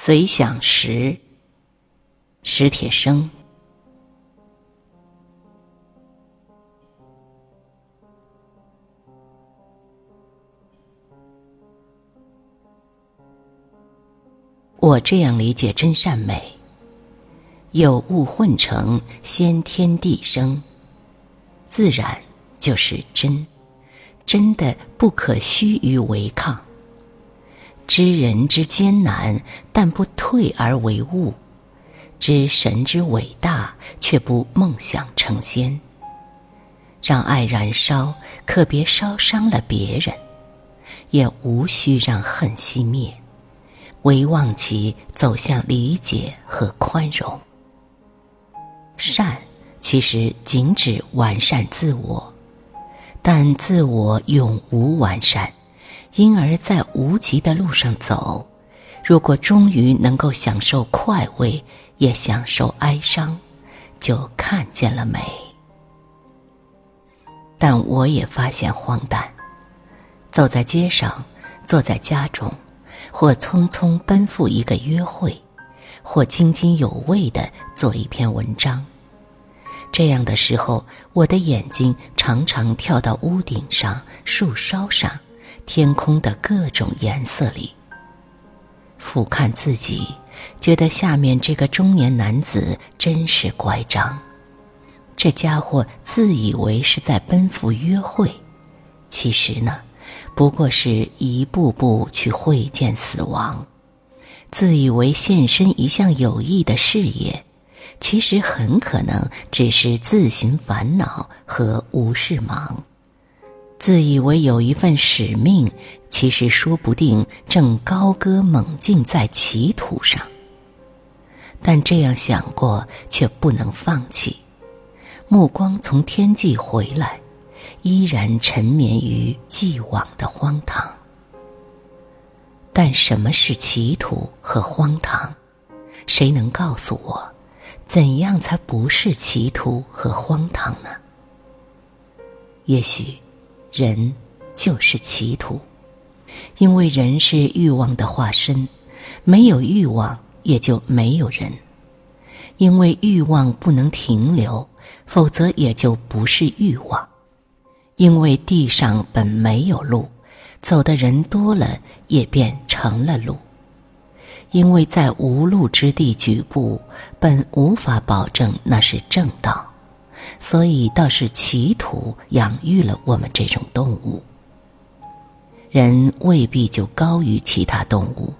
随想时，史铁生。我这样理解真善美：有物混成，先天地生。自然就是真，真的不可须臾违抗。知人之艰难，但不退而为物；知神之伟大，却不梦想成仙。让爱燃烧，可别烧伤了别人；也无需让恨熄灭，唯望其走向理解和宽容。善其实仅指完善自我，但自我永无完善。因而，在无极的路上走，如果终于能够享受快慰，也享受哀伤，就看见了美。但我也发现荒诞：走在街上，坐在家中，或匆匆奔赴一个约会，或津津有味的做一篇文章。这样的时候，我的眼睛常常跳到屋顶上、树梢上。天空的各种颜色里，俯瞰自己，觉得下面这个中年男子真是乖张。这家伙自以为是在奔赴约会，其实呢，不过是一步步去会见死亡；自以为献身一项有益的事业，其实很可能只是自寻烦恼和无事忙。自以为有一份使命，其实说不定正高歌猛进在歧途上。但这样想过，却不能放弃。目光从天际回来，依然沉湎于既往的荒唐。但什么是歧途和荒唐？谁能告诉我，怎样才不是歧途和荒唐呢？也许。人就是歧途，因为人是欲望的化身，没有欲望也就没有人。因为欲望不能停留，否则也就不是欲望。因为地上本没有路，走的人多了也变成了路。因为在无路之地举步，本无法保证那是正道。所以倒是歧途养育了我们这种动物。人未必就高于其他动物。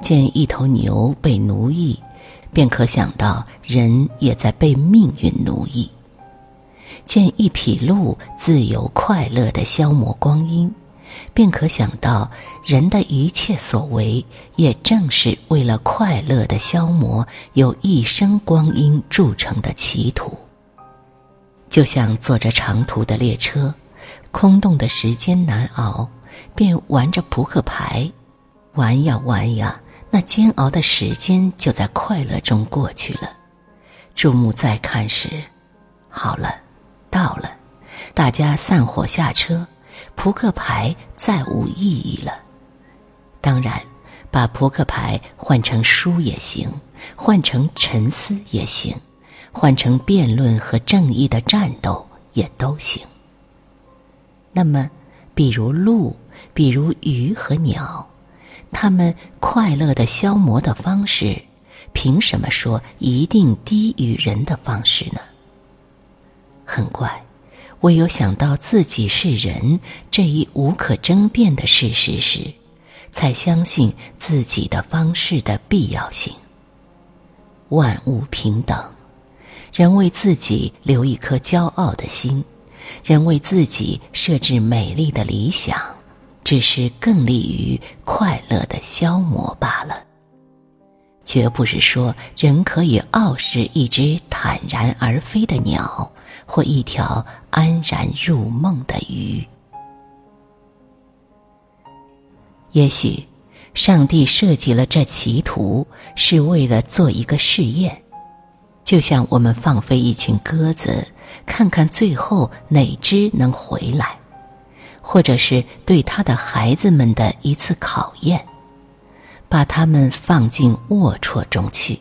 见一头牛被奴役，便可想到人也在被命运奴役；见一匹鹿自由快乐的消磨光阴，便可想到人的一切所为也正是为了快乐的消磨有一生光阴铸成的歧途。就像坐着长途的列车，空洞的时间难熬，便玩着扑克牌，玩呀玩呀，那煎熬的时间就在快乐中过去了。注目再看时，好了，到了，大家散伙下车，扑克牌再无意义了。当然，把扑克牌换成书也行，换成沉思也行。换成辩论和正义的战斗也都行。那么，比如鹿，比如鱼和鸟，它们快乐的消磨的方式，凭什么说一定低于人的方式呢？很怪，唯有想到自己是人这一无可争辩的事实时，才相信自己的方式的必要性。万物平等。人为自己留一颗骄傲的心，人为自己设置美丽的理想，只是更利于快乐的消磨罢了。绝不是说人可以傲视一只坦然而飞的鸟，或一条安然入梦的鱼。也许，上帝设计了这歧途，是为了做一个试验。就像我们放飞一群鸽子，看看最后哪只能回来，或者是对他的孩子们的一次考验。把他们放进龌龊中去，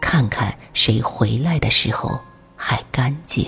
看看谁回来的时候还干净。